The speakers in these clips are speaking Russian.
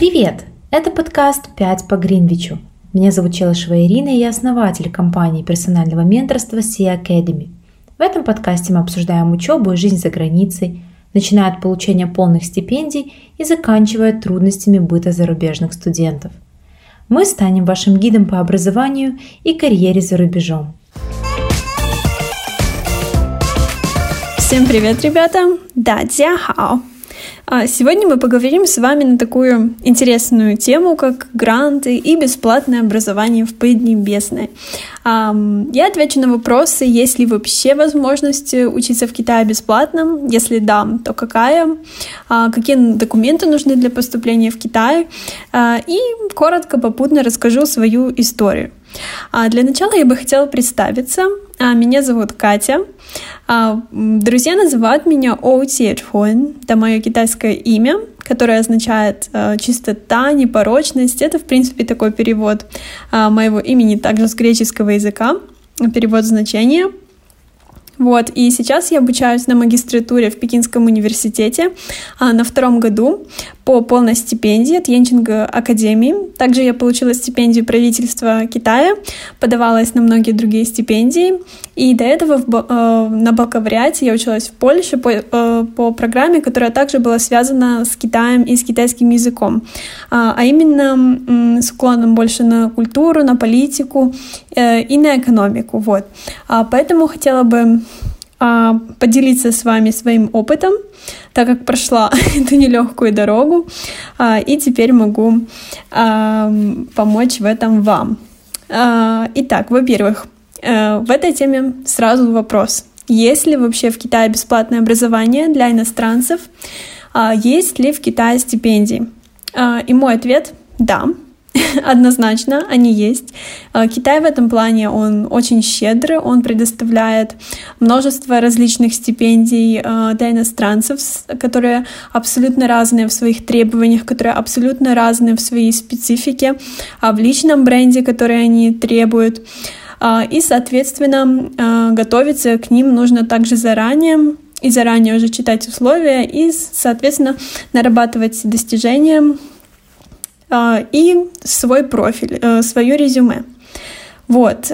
Привет! Это подкаст «5 по Гринвичу». Меня зовут Челышева Ирина, и я основатель компании персонального менторства Sea Academy. В этом подкасте мы обсуждаем учебу и жизнь за границей, начиная от получения полных стипендий и заканчивая трудностями быта зарубежных студентов. Мы станем вашим гидом по образованию и карьере за рубежом. Всем привет, ребята! Да, хао! А сегодня мы поговорим с вами на такую интересную тему, как гранты и бесплатное образование в Поднебесной. Я отвечу на вопросы, есть ли вообще возможность учиться в Китае бесплатно, если да, то какая, а, какие документы нужны для поступления в Китай, а, и коротко, попутно расскажу свою историю. Для начала я бы хотела представиться. А, меня зовут Катя. А, друзья называют меня Оу. Это мое китайское имя, которое означает а, чистота, непорочность. Это, в принципе, такой перевод а, моего имени также с греческого языка, перевод значения. Вот, и сейчас я обучаюсь на магистратуре в Пекинском университете на втором году по полной стипендии от Янчинг Академии. Также я получила стипендию правительства Китая, подавалась на многие другие стипендии. И до этого в, э, на бакалавриате я училась в Польше по, э, по программе, которая также была связана с Китаем и с китайским языком, а, а именно э, с уклоном больше на культуру, на политику э, и на экономику. Вот. А, поэтому хотела бы а, поделиться с вами своим опытом, так как прошла эту нелегкую дорогу, а, и теперь могу а, помочь в этом вам. Итак, во-первых, э, в этой теме сразу вопрос. Есть ли вообще в Китае бесплатное образование для иностранцев? Есть ли в Китае стипендии? И мой ответ – да, Однозначно, они есть. Э, Китай в этом плане, он очень щедрый, он предоставляет множество различных стипендий э, для иностранцев, которые абсолютно разные в своих требованиях, которые абсолютно разные в своей специфике, а в личном бренде, который они требуют. Э, и, соответственно, готовиться к ним нужно также заранее, и заранее уже читать условия, и, соответственно, нарабатывать достижения и свой профиль, э, свое резюме. Вот.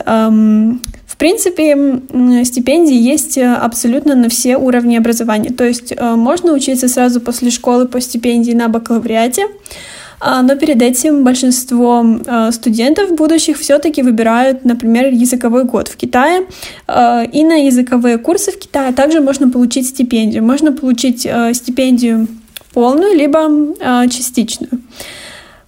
В принципе, стипендии есть э, абсолютно на все уровни образования. То есть э, можно учиться сразу после школы по стипендии на бакалавриате, а, но перед этим большинство студентов будущих все-таки выбирают, например, языковой год в Китае. И на языковые курсы в Китае также можно получить стипендию. Можно получить стипендию полную, либо частичную.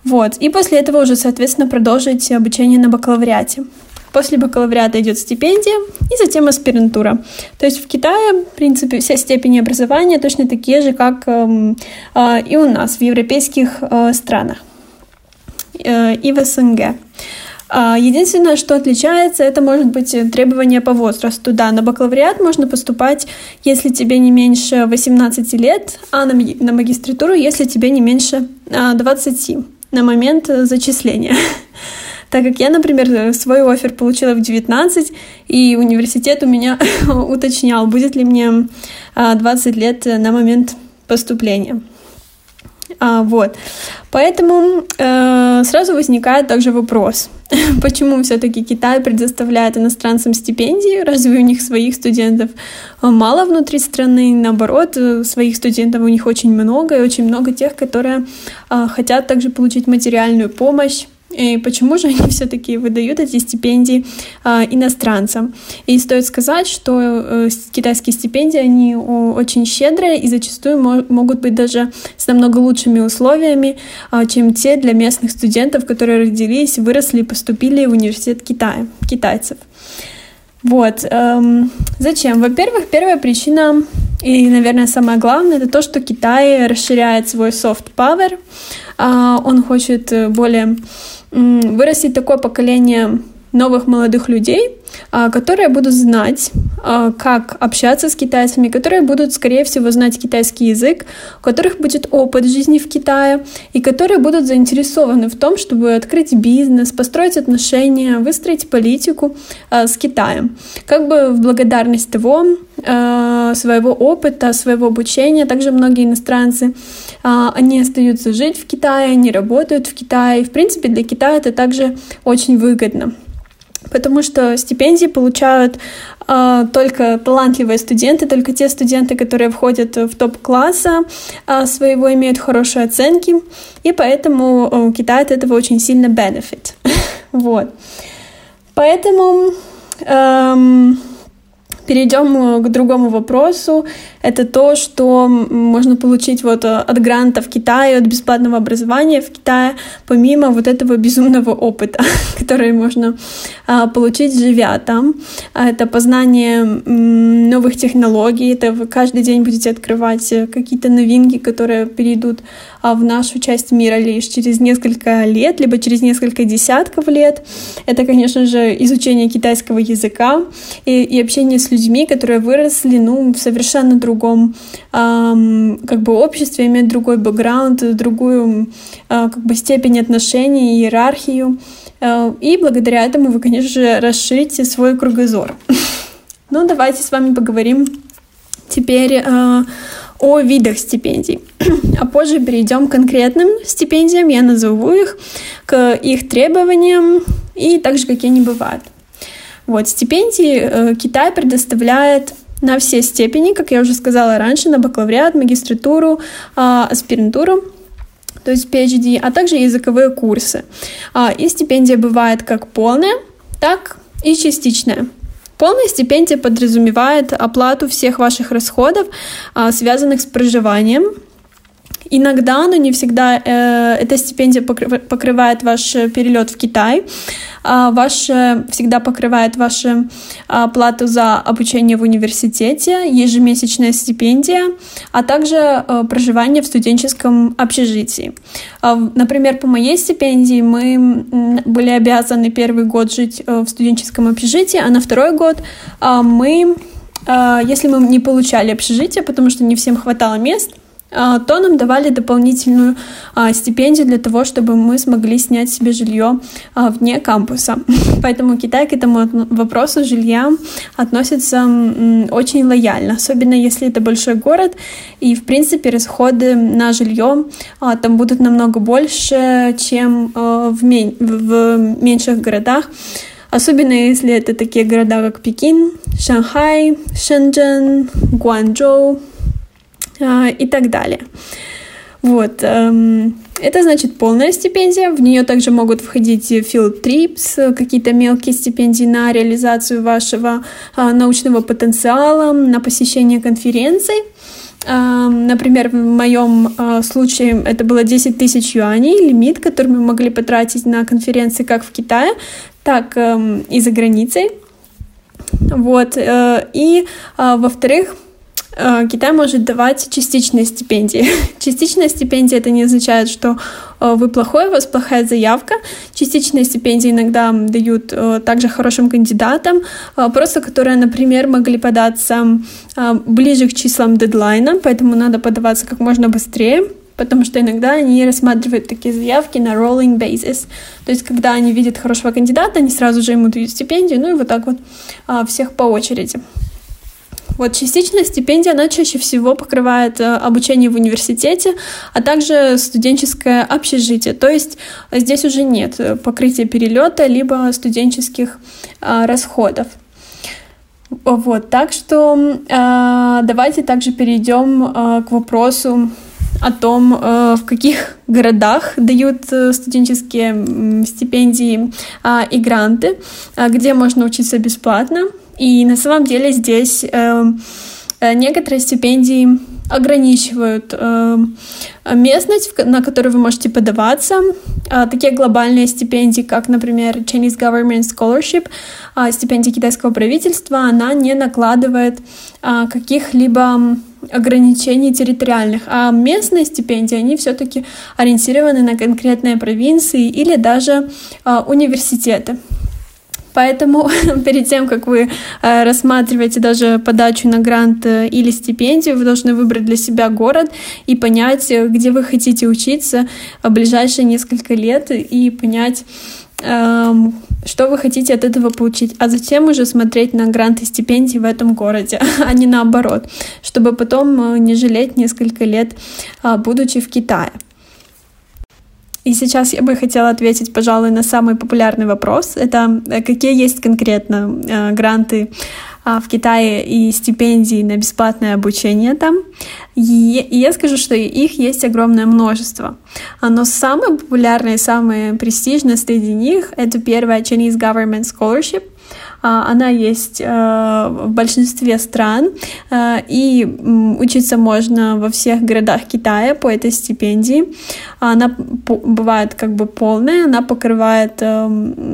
Вот. И после этого уже, соответственно, продолжить обучение на бакалавриате. После бакалавриата идет стипендия и затем аспирантура. То есть в Китае, в принципе, все степени образования точно такие же, как э, э, и у нас в европейских э, странах э, и в СНГ. А, единственное, что отличается, это может быть требования по возрасту. Да, на бакалавриат можно поступать, если тебе не меньше 18 лет, а на, магистратуру, если тебе не меньше 20 на момент э, зачисления. Так как я, например, свой офер получила в 19, и университет у меня уточнял, будет ли мне 20 а, лет на момент поступления. А, вот. Поэтому э, сразу возникает также вопрос, почему все-таки Китай предоставляет иностранцам стипендии, разве у них своих студентов мало внутри страны, наоборот, э, своих студентов у них очень много, и очень много тех, которые э, хотят также получить материальную помощь и почему же они все-таки выдают эти стипендии э, иностранцам? И стоит сказать, что э, китайские стипендии, они о, очень щедрые и зачастую мо- могут быть даже с намного лучшими условиями, э, чем те для местных студентов, которые родились, выросли и поступили в университет Китая, китайцев. Вот. Эм, зачем? Во-первых, первая причина, и, наверное, самое главное, это то, что Китай расширяет свой soft power. Э, он хочет более вырастить такое поколение новых молодых людей, а, которые будут знать, а, как общаться с китайцами, которые будут, скорее всего, знать китайский язык, у которых будет опыт жизни в Китае, и которые будут заинтересованы в том, чтобы открыть бизнес, построить отношения, выстроить политику а, с Китаем. Как бы в благодарность того, своего опыта, своего обучения, также многие иностранцы, они остаются жить в Китае, они работают в Китае. В принципе, для Китая это также очень выгодно потому что стипендии получают э, только талантливые студенты, только те студенты, которые входят в топ класса э, своего, имеют хорошие оценки, и поэтому э, Китай от этого очень сильно benefit. вот. Поэтому эм, перейдем к другому вопросу это то, что можно получить вот э, от гранта в Китае, от бесплатного образования в Китае, помимо вот этого безумного опыта, который можно а, получить, живя там. А, это познание новых технологий, это вы каждый день будете открывать э, какие-то новинки, которые перейдут а, в нашу часть мира лишь через несколько лет, либо через несколько десятков лет. Это, конечно же, изучение китайского языка и, и общение с людьми, которые выросли ну, в совершенно другом эм, как бы обществе, имеют другой бэкграунд, другую э, как бы степень отношений, иерархию. Э, и благодаря этому вы, конечно же, расширите свой кругозор. Ну, давайте с вами поговорим теперь э, о видах стипендий. А позже перейдем к конкретным стипендиям, я назову их, к их требованиям и также какие они бывают. Вот, стипендии э, Китай предоставляет на все степени, как я уже сказала раньше, на бакалавриат, магистратуру, а, аспирантуру, то есть PhD, а также языковые курсы. А, и стипендия бывает как полная, так и частичная. Полная стипендия подразумевает оплату всех ваших расходов, а, связанных с проживанием, Иногда, но не всегда, э, эта стипендия покрывает ваш перелет в Китай, а ваша, всегда покрывает вашу а, плату за обучение в университете, ежемесячная стипендия, а также э, проживание в студенческом общежитии. А, например, по моей стипендии мы были обязаны первый год жить э, в студенческом общежитии, а на второй год мы, если мы не получали общежитие, потому что не всем хватало мест, то нам давали дополнительную а, стипендию для того, чтобы мы смогли снять себе жилье а, вне кампуса. Поэтому Китай к этому вопросу жилья относится очень лояльно, особенно если это большой город, и, в принципе, расходы на жилье там будут намного больше, чем в, мень- в меньших городах. Особенно если это такие города, как Пекин, Шанхай, Шэньчжэн, Гуанчжоу, а, и так далее. Вот. Эм, это значит полная стипендия. В нее также могут входить field trips, какие-то мелкие стипендии на реализацию вашего а, научного потенциала, на посещение конференций. Эм, например, в моем а, случае это было 10 тысяч юаней, лимит, который мы могли потратить на конференции как в Китае, так эм, и за границей. Вот. Э, и, во-вторых, Китай может давать частичные стипендии. Частичная стипендия это не означает, что э, вы плохой, у вас плохая заявка. Частичные стипендии иногда дают э, также хорошим кандидатам, просто которые, например, могли податься ближе к числам дедлайна, поэтому надо подаваться как можно быстрее потому что иногда они рассматривают такие заявки на rolling basis. То есть, когда они видят хорошего кандидата, они сразу же ему дают стипендию, ну и вот так вот всех по очереди. Вот частичная стипендия, она чаще всего покрывает э, обучение в университете, а также студенческое общежитие. То есть здесь уже нет э, покрытия перелета, либо студенческих а, расходов. Вот, так что э, давайте также перейдем э, к вопросу о том, э, в каких городах дают студенческие стипендии и гранты, где можно учиться бесплатно. И на самом деле здесь э, э, некоторые стипендии ограничивают э, местность, на которую вы можете подаваться. Э, такие глобальные стипендии, как, например, Chinese Government Scholarship, э, стипендия китайского правительства, она не накладывает э, каких-либо ограничений территориальных, а местные стипендии, они все-таки ориентированы на конкретные провинции или даже э, университеты. Поэтому перед тем, как вы э, рассматриваете даже подачу на грант э, или стипендию, вы должны выбрать для себя город и понять, э, где вы хотите учиться в ближайшие несколько лет и понять, эм, что вы хотите от этого получить, а затем уже смотреть на гранты и стипендии в этом городе, а не наоборот, чтобы потом не жалеть несколько лет, будучи в Китае. И сейчас я бы хотела ответить, пожалуй, на самый популярный вопрос. Это э, какие есть конкретно э, гранты э, в Китае и стипендии на бесплатное обучение там. И, я скажу, что их есть огромное множество. Но самое популярное и самое престижное среди них — это первое Chinese Government Scholarship — а, она есть э, в большинстве стран, э, и учиться можно во всех городах Китая по этой стипендии. Она бывает как бы полная, она покрывает э,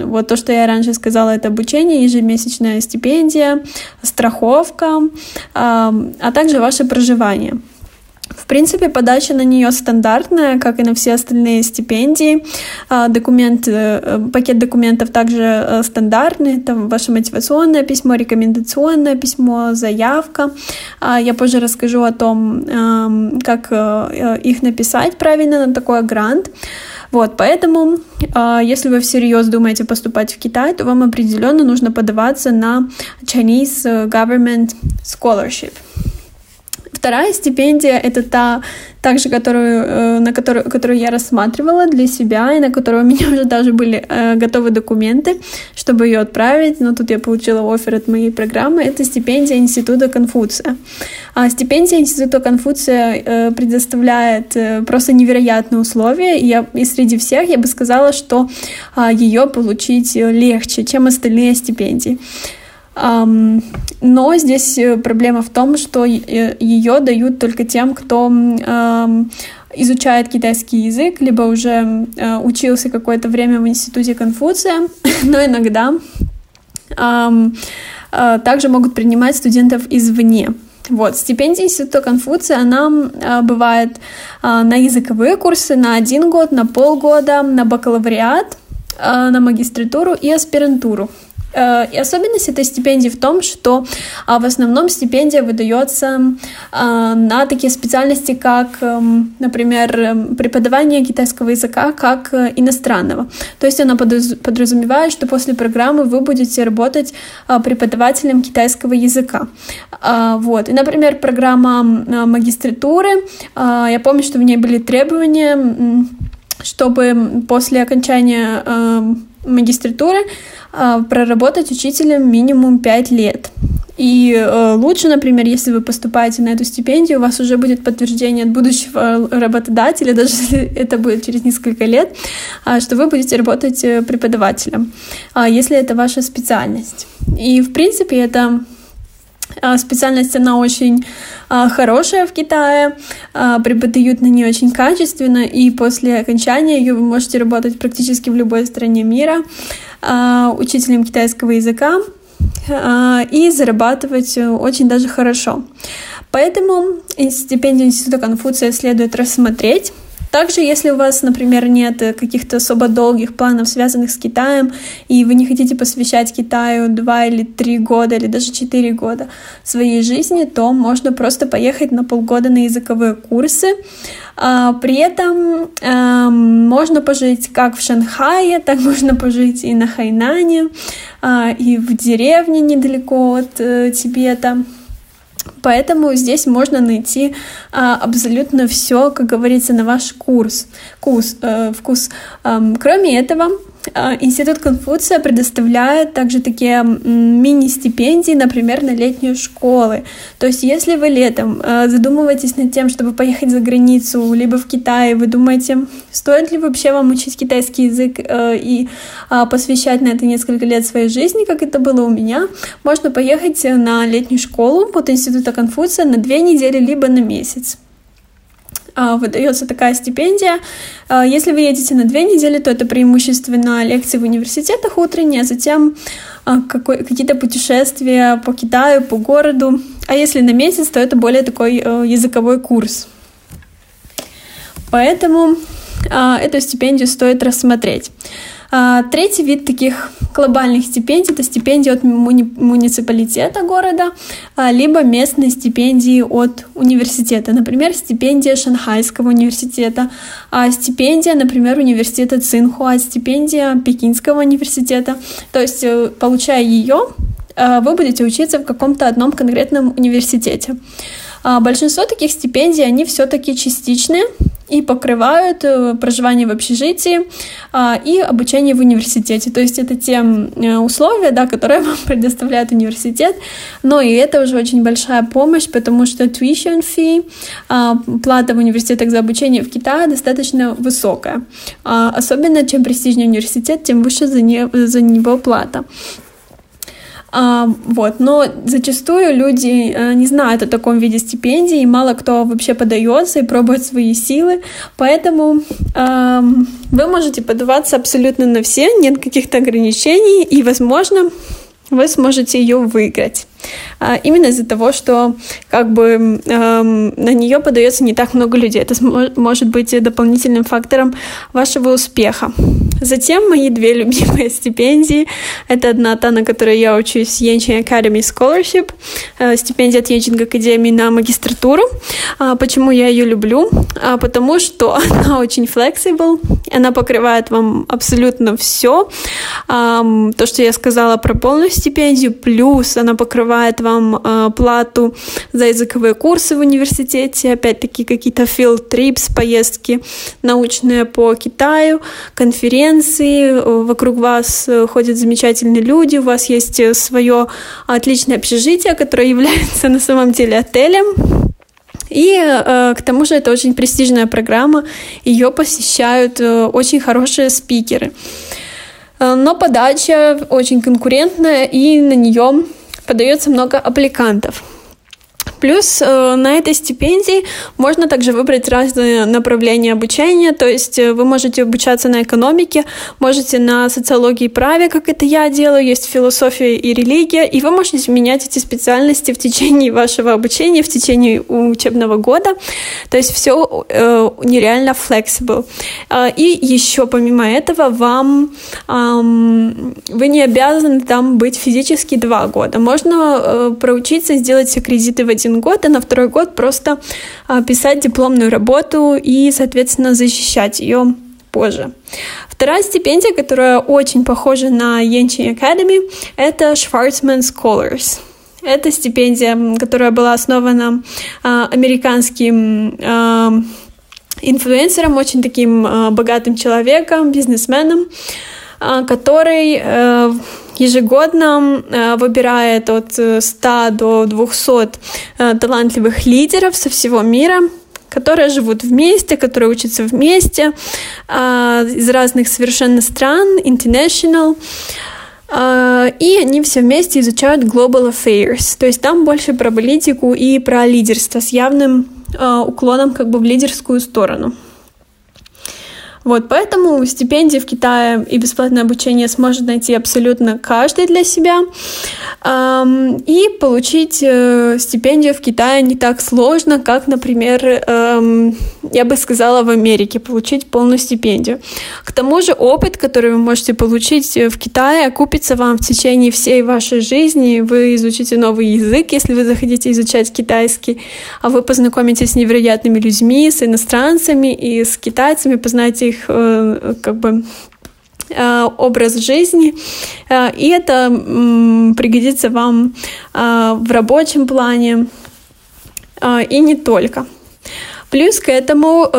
вот то, что я раньше сказала, это обучение, ежемесячная стипендия, страховка, а также ваше проживание. В принципе, подача на нее стандартная, как и на все остальные стипендии. А, документ, э, пакет документов также э, стандартный. Там ваше мотивационное письмо, рекомендационное письмо, заявка. А, я позже расскажу о том, эм, как э, их написать правильно на такой грант. Вот, поэтому, если вы всерьез думаете поступать в Китай, то вам определенно нужно подаваться на Chinese Government Scholarship. Вторая стипендия — это та, также которую, э, на которую, которую я рассматривала для себя, и на которую у меня уже даже были э, готовы документы, чтобы ее отправить, но тут я получила офер от моей программы. Это стипендия Института Конфуция. А стипендия Института Конфуция э, предоставляет просто невероятные условия, и, я, и среди всех я бы сказала, что а, ее получить легче, чем остальные стипендии. Но здесь э, проблема в том, что э, ее дают только тем, кто изучает китайский язык, либо уже э, учился какое-то время в институте Конфуция, но иногда также могут принимать студентов извне. Вот, стипендия Института Конфуция, она бывает на языковые курсы на один год, на полгода, на бакалавриат, на магистратуру и аспирантуру. Э, и особенность этой стипендии в том, что а, в основном стипендия выдается а, на такие специальности, как, эм, например, эм, преподавание китайского языка как э, иностранного. То есть она подразумевает, что после программы вы будете работать а, преподавателем китайского языка. Вот. И, например, программа магистратуры, я помню, что в ней были требования, чтобы после окончания эм, магистратуры э, проработать учителем минимум 5 лет. И э, лучше, например, если вы поступаете на эту стипендию, у вас уже будет подтверждение от будущего работодателя, даже если это будет через несколько лет, э, что вы будете работать э, преподавателем, э, если это ваша специальность. И, в принципе, это а, специальность, она очень а, хорошая в Китае, а, преподают на ней очень качественно, и после окончания ее вы можете работать практически в любой стране мира учителем китайского языка и зарабатывать очень даже хорошо. Поэтому стипендию Института Конфуция следует рассмотреть также, если у вас, например, нет каких-то особо долгих планов, связанных с Китаем, и вы не хотите посвящать Китаю два или три года, или даже четыре года своей жизни, то можно просто поехать на полгода на языковые курсы. А, при этом а, можно пожить как в Шанхае, так можно пожить и на Хайнане, а, и в деревне недалеко от а, Тибета. Поэтому здесь можно найти а, абсолютно все, как говорится, на ваш курс, курс, э, вкус. Эм, кроме этого, Институт Конфуция предоставляет также такие мини-стипендии, например, на летние школы. То есть, если вы летом а, задумываетесь над тем, чтобы поехать за границу, либо в Китай, вы думаете, стоит ли вообще вам учить китайский язык э, и а, посвящать на это несколько лет своей жизни, как это было у меня, можно поехать на летнюю школу от Института Конфуция на две недели, либо на месяц. А, выдается такая стипендия. А, если вы едете на две недели, то это преимущественно лекции в университетах утренние, а затем а, какие-то путешествия по Китаю, по городу. А если на месяц, то это более такой э, языковой курс. Поэтому эту стипендию стоит рассмотреть. А, третий вид таких глобальных стипендий – это стипендии от муни- муниципалитета города, а, либо местные стипендии от университета. Например, стипендия Шанхайского университета, а стипендия, например, университета Цинхуа, стипендия Пекинского университета. То есть, э, получая ее, э, вы будете учиться в каком-то одном конкретном университете. Большинство таких стипендий, они все-таки частичные и покрывают э, проживание в общежитии а, и обучение в университете. То есть это те э, условия, да, которые вам предоставляет университет, но и это уже очень большая помощь, потому что tuition fee, а, плата в университетах за обучение в Китае достаточно высокая. А, особенно чем престижнее университет, тем выше за, за него плата. А, вот, но зачастую люди а, не знают о таком виде стипендий, и мало кто вообще подается и пробует свои силы, поэтому вы можете подаваться абсолютно на все, нет каких-то ограничений, и, возможно, вы сможете ее выиграть. А, именно из-за того, что как бы эм, на нее подается не так много людей. Это может быть дополнительным фактором вашего успеха. Затем мои две любимые стипендии. Это одна та, на которой я учусь, Yenching Academy Scholarship, э, стипендия от Yenching Академии на магистратуру. А, почему я ее люблю? А, потому что она очень flexible, она покрывает вам абсолютно все. То, что я сказала про полную стипендию, плюс она покрывает покрывает вам э, плату за языковые курсы в университете, опять-таки какие-то field trips, поездки научные по Китаю, конференции, вокруг вас э, ходят замечательные люди, у вас есть э, свое отличное общежитие, которое является на самом деле отелем, и э, к тому же это очень престижная программа, ее посещают э, очень хорошие спикеры. Э, но подача очень конкурентная, и на нее подается много аппликантов. Плюс э, на этой стипендии можно также выбрать разные направления обучения, то есть э, вы можете обучаться на экономике, можете на социологии и праве, как это я делаю, есть философия и религия, и вы можете менять эти специальности в течение вашего обучения, в течение учебного года, то есть все э, нереально flexible. Э, и еще помимо этого вам э, вы не обязаны там быть физически два года, можно э, проучиться, сделать все кредиты в один один год, а на второй год просто а, писать дипломную работу и, соответственно, защищать ее позже. Вторая стипендия, которая очень похожа на Yenching Academy, это Schwarzman Scholars. Это стипендия, которая была основана а, американским а, инфлюенсером, очень таким а, богатым человеком, бизнесменом, а, который а, ежегодно э, выбирает от 100 э, до 200 э, талантливых лидеров со всего мира, которые живут вместе, которые учатся вместе из разных совершенно стран, international, и они все вместе изучают global affairs, то есть там больше про политику и про лидерство с явным уклоном как бы в лидерскую сторону. Вот, поэтому стипендии в Китае и бесплатное обучение сможет найти абсолютно каждый для себя. И получить э, стипендию в Китае не так сложно, как, например, эм, я бы сказала, в Америке получить полную стипендию. К тому же опыт, который вы можете получить в Китае, окупится вам в течение всей вашей жизни. Вы изучите новый язык, если вы захотите изучать китайский, а вы познакомитесь с невероятными людьми, с иностранцами и с китайцами, познаете их э, как бы Э, образ жизни, э, и это пригодится вам в рабочем плане и не только. Плюс к этому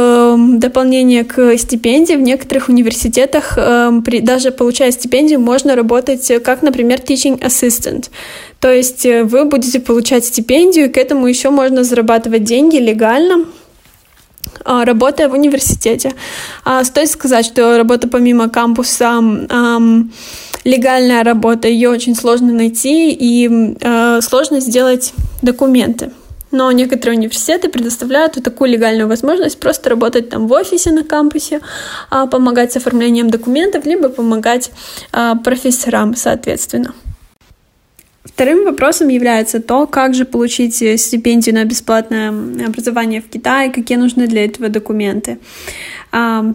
дополнение к стипендии в некоторых университетах, при, даже получая стипендию, можно работать как, например, teaching assistant. То есть вы будете получать стипендию, и к этому еще можно зарабатывать деньги легально, работая в университете. А, стоит сказать, что работа помимо кампуса легальная работа, ее очень сложно найти и а, сложно сделать документы. Но некоторые университеты предоставляют вот такую легальную возможность просто работать там в офисе на кампусе, помогать с оформлением документов, либо помогать профессорам, соответственно. Вторым вопросом является то, как же получить стипендию на бесплатное образование в Китае, какие нужны для этого документы.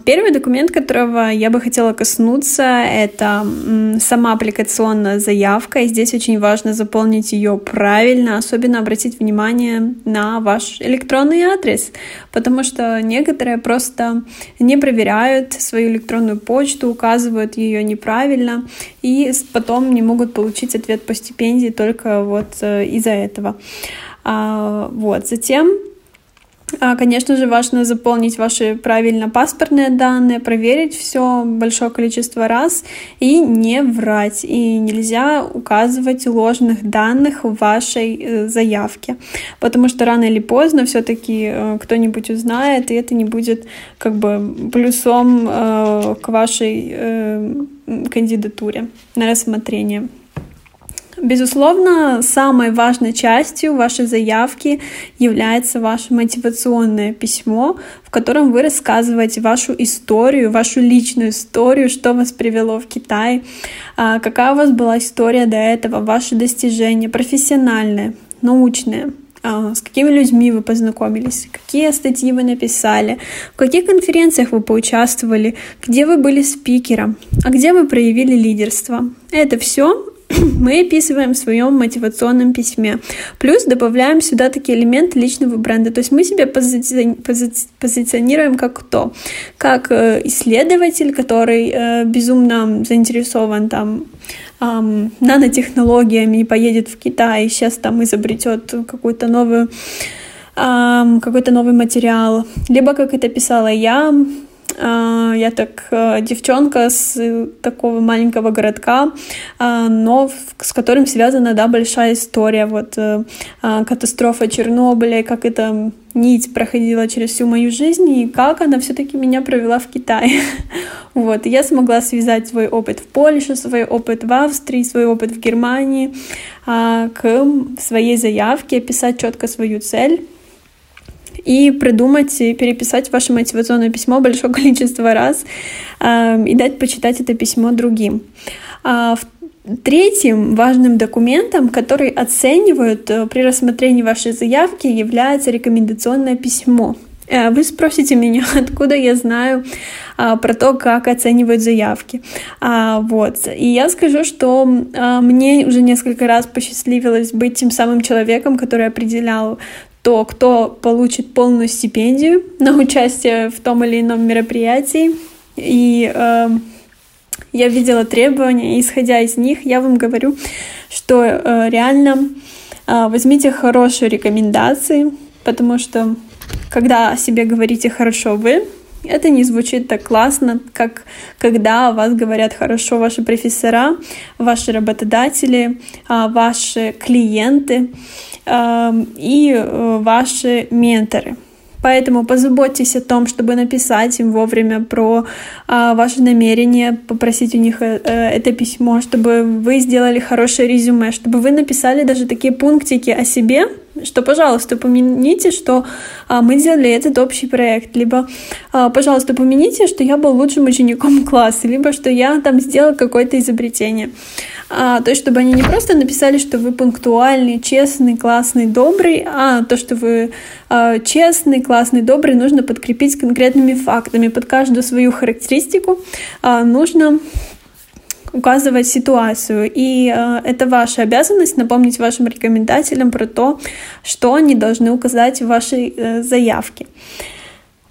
Первый документ, которого я бы хотела коснуться, это сама аппликационная заявка. И здесь очень важно заполнить ее правильно, особенно обратить внимание на ваш электронный адрес, потому что некоторые просто не проверяют свою электронную почту, указывают ее неправильно и потом не могут получить ответ по стипендии только вот э, из-за этого. А, вот. Затем Конечно же, важно заполнить ваши правильно паспортные данные, проверить все большое количество раз и не врать. И нельзя указывать ложных данных в вашей э, заявке, потому что рано или поздно все-таки э, кто-нибудь узнает, и это не будет как бы плюсом э, к вашей кандидатуре на рассмотрение. Безусловно, самой важной частью вашей заявки является ваше мотивационное письмо, в котором вы рассказываете вашу историю, вашу личную историю, что вас привело в Китай, а, какая у вас была история до этого, ваши достижения профессиональные, научные, а, с какими людьми вы познакомились, какие статьи вы написали, в каких конференциях вы поучаствовали, где вы были спикером, а где вы проявили лидерство. Это все мы описываем в своем мотивационном письме. Плюс добавляем сюда такие элементы личного бренда. То есть мы себя пози- пози- позиционируем как кто? Как э, исследователь, который э, безумно заинтересован там эм, нанотехнологиями и поедет в Китай, и сейчас там изобретет какую-то новую какой-то новый материал, либо, как это писала я, я так э, девчонка с такого маленького городка, а, но с которым связана, да, большая история. Вот э, а, катастрофа Чернобыля, как эта нить проходила через всю мою жизнь, и как она все-таки меня провела в Китае. вот, и я смогла связать свой опыт в Польше, свой опыт в Австрии, свой опыт в Германии к своей заявке, описать четко свою цель и придумать и переписать ваше мотивационное письмо большое количество раз э, и дать почитать это письмо другим. А Третьим важным документом, который оценивают э, при рассмотрении вашей заявки, является рекомендационное письмо. Э, вы спросите меня, откуда я знаю а, про то, как оценивают заявки. А, вот. И я скажу, что а, мне уже несколько раз посчастливилось быть тем самым человеком, который определял то кто получит полную стипендию на участие в том или ином мероприятии. И э, я видела требования, и исходя из них, я вам говорю, что э, реально э, возьмите хорошие рекомендации, потому что когда о себе говорите хорошо вы, это не звучит так классно, как когда о вас говорят хорошо ваши профессора, ваши работодатели, а, ваши клиенты и э, ваши менторы. Поэтому позаботьтесь о том, чтобы написать им вовремя про а, ваше намерение, попросить у них э, э, это письмо, чтобы вы сделали хорошее резюме, чтобы вы написали даже такие пунктики о себе, что, пожалуйста, помяните, что а, мы делали этот общий проект, либо, а, пожалуйста, помяните, что я был лучшим учеником класса, либо что я там сделал какое-то изобретение. А, то есть, чтобы они не просто написали, что вы пунктуальный, честный, классный, добрый, а то, что вы а, честный, классный, добрый, нужно подкрепить конкретными фактами. Под каждую свою характеристику а, нужно указывать ситуацию. И э, это ваша обязанность напомнить вашим рекомендателям про то, что они должны указать в вашей э, заявке.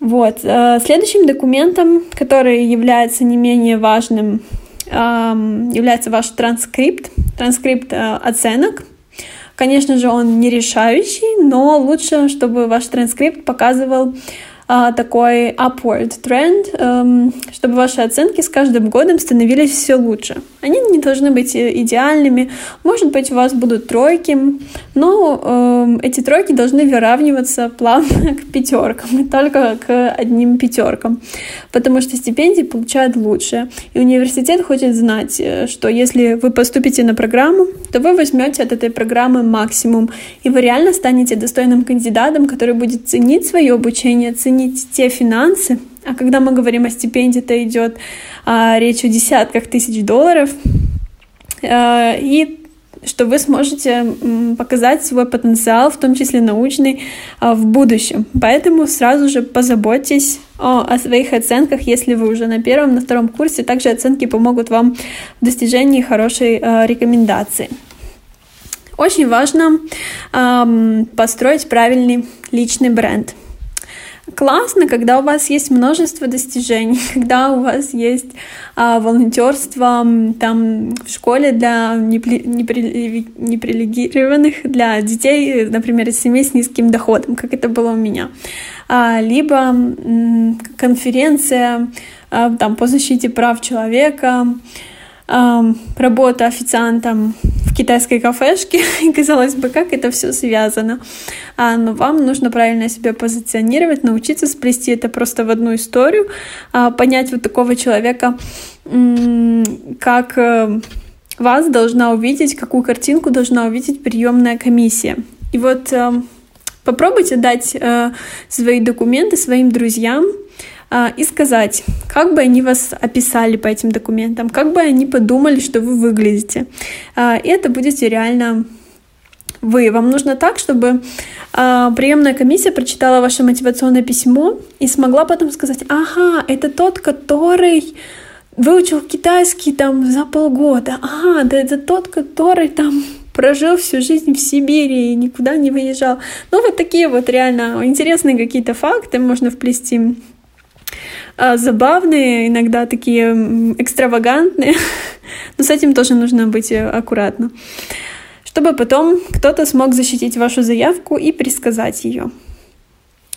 Вот. Э, следующим документом, который является не менее важным, э, является ваш транскрипт, транскрипт э, оценок. Конечно же, он не решающий, но лучше, чтобы ваш транскрипт показывал такой upward trend, эм, чтобы ваши оценки с каждым годом становились все лучше. Они не должны быть идеальными, может быть, у вас будут тройки, но эм, эти тройки должны выравниваться плавно к пятеркам, и только к одним пятеркам, потому что стипендии получают лучше. И университет хочет знать, э, что если вы поступите на программу, то вы возьмете от этой программы максимум, и вы реально станете достойным кандидатом, который будет ценить свое обучение, ценить сохранить те финансы, а когда мы говорим о стипендии, то идет а, речь о десятках тысяч долларов, а, и что вы сможете показать свой потенциал, в том числе научный, а, в будущем. Поэтому сразу же позаботьтесь о, о своих оценках, если вы уже на первом, на втором курсе. Также оценки помогут вам в достижении хорошей э, рекомендации. Очень важно э, построить правильный личный бренд классно, когда у вас есть множество достижений, когда у вас есть а, волонтерство там в школе для непри, непри, неприлегированных, для детей, например, из семей с низким доходом, как это было у меня. А, либо конференция а, там, по защите прав человека, работа официантом китайской кафешке, и казалось бы, как это все связано. А, но вам нужно правильно себя позиционировать, научиться сплести это просто в одну историю, а, понять вот такого человека, как э, вас должна увидеть, какую картинку должна увидеть приемная комиссия. И вот э, попробуйте дать э, свои документы своим друзьям, и сказать, как бы они вас описали по этим документам, как бы они подумали, что вы выглядите. А, и это будете реально вы. Вам нужно так, чтобы а, приемная комиссия прочитала ваше мотивационное письмо и смогла потом сказать, ага, это тот, который выучил китайский там за полгода. Ага, да это тот, который там прожил всю жизнь в Сибири и никуда не выезжал. Ну, вот такие вот реально интересные какие-то факты можно вплести а, забавные, иногда такие экстравагантные, но с этим тоже нужно быть э, аккуратно, чтобы потом кто-то смог защитить вашу заявку и предсказать ее.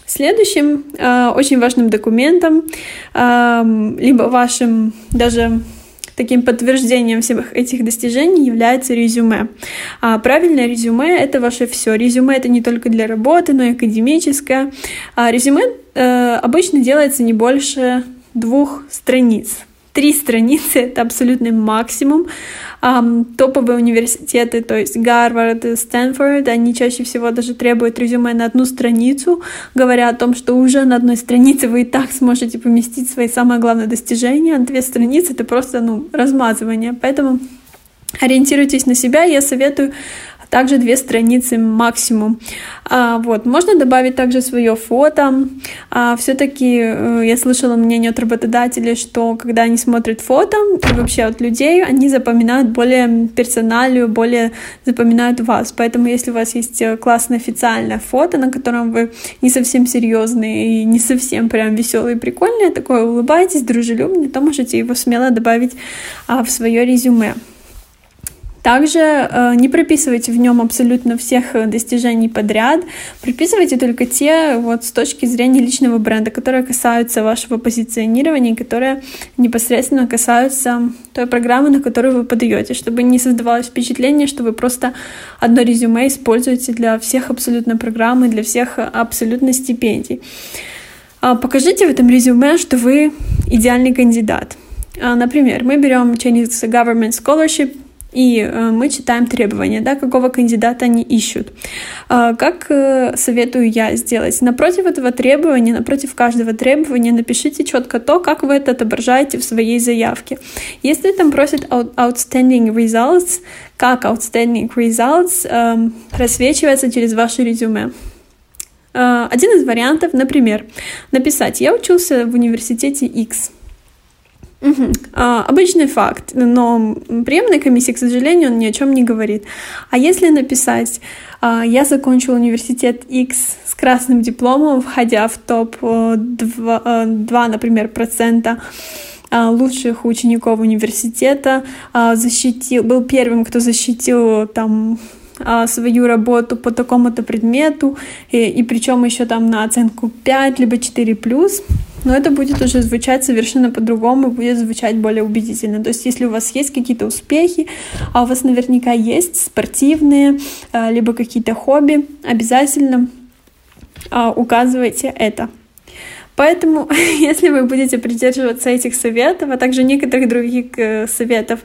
Следующим э, очень важным документом, э, либо вашим даже таким подтверждением всех этих достижений является резюме. А правильное резюме — это ваше все. Резюме — это не только для работы, но и академическое. А резюме э, обычно делается не больше двух страниц. Три страницы — это абсолютный максимум. Um, топовые университеты, то есть Гарвард и Стэнфорд, они чаще всего даже требуют резюме на одну страницу, говоря о том, что уже на одной странице вы и так сможете поместить свои самые главные достижения, а две страницы — это просто ну, размазывание. Поэтому ориентируйтесь на себя. Я советую также две страницы максимум. А, вот, можно добавить также свое фото. А, все-таки э, я слышала мнение от работодателей, что когда они смотрят фото и вообще от людей, они запоминают более персоналию, более запоминают вас. Поэтому если у вас есть э, классное официальное фото, на котором вы не совсем серьезный и не совсем прям веселый и прикольный, а такое улыбаетесь, дружелюбный, то можете его смело добавить а, в свое резюме. Также э, не прописывайте в нем абсолютно всех э, достижений подряд, прописывайте только те вот с точки зрения личного бренда, которые касаются вашего позиционирования, которые непосредственно касаются той программы, на которую вы подаете, чтобы не создавалось впечатление, что вы просто одно резюме используете для всех абсолютно программ и для всех абсолютно стипендий. А, покажите в этом резюме, что вы идеальный кандидат. А, например, мы берем Chinese Government Scholarship, и э, мы читаем требования, да, какого кандидата они ищут. Э, как э, советую я сделать? Напротив этого требования, напротив каждого требования напишите четко то, как вы это отображаете в своей заявке. Если там просят outstanding results, как outstanding results э, просвечивается через ваше резюме. Э, один из вариантов, например, написать «Я учился в университете X». Угу. А, обычный факт, но приемная комиссия, к сожалению, он ни о чем не говорит. А если написать, а, я закончил университет X с красным дипломом, входя в топ-2, э, например, процента а, лучших учеников университета, а, защитил, был первым, кто защитил там свою работу по такому-то предмету, и, и причем еще там на оценку 5 либо 4 плюс, но это будет уже звучать совершенно по-другому, будет звучать более убедительно. То есть если у вас есть какие-то успехи, а у вас наверняка есть спортивные, а, либо какие-то хобби, обязательно а, указывайте это. Поэтому, если вы будете придерживаться этих советов, а также некоторых других э, советов,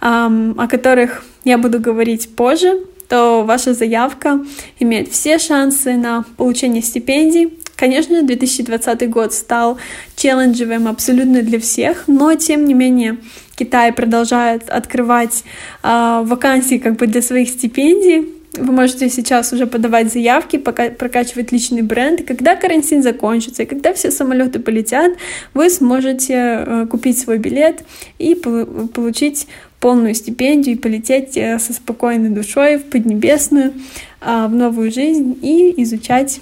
о которых я буду говорить позже, то ваша заявка имеет все шансы на получение стипендий, Конечно, 2020 год стал челленджевым абсолютно для всех, но тем не менее Китай продолжает открывать э, вакансии как бы для своих стипендий. Вы можете сейчас уже подавать заявки, пока прокачивать личный бренд. И когда карантин закончится, и когда все самолеты полетят, вы сможете э, купить свой билет и получить полную стипендию и полететь э, со спокойной душой в Поднебесную, э, в новую жизнь и изучать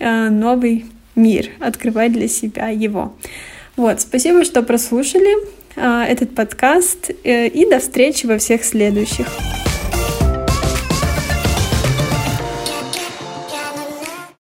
новый мир, открывать для себя его. Вот, спасибо, что прослушали э, этот подкаст, э, и до встречи во всех следующих.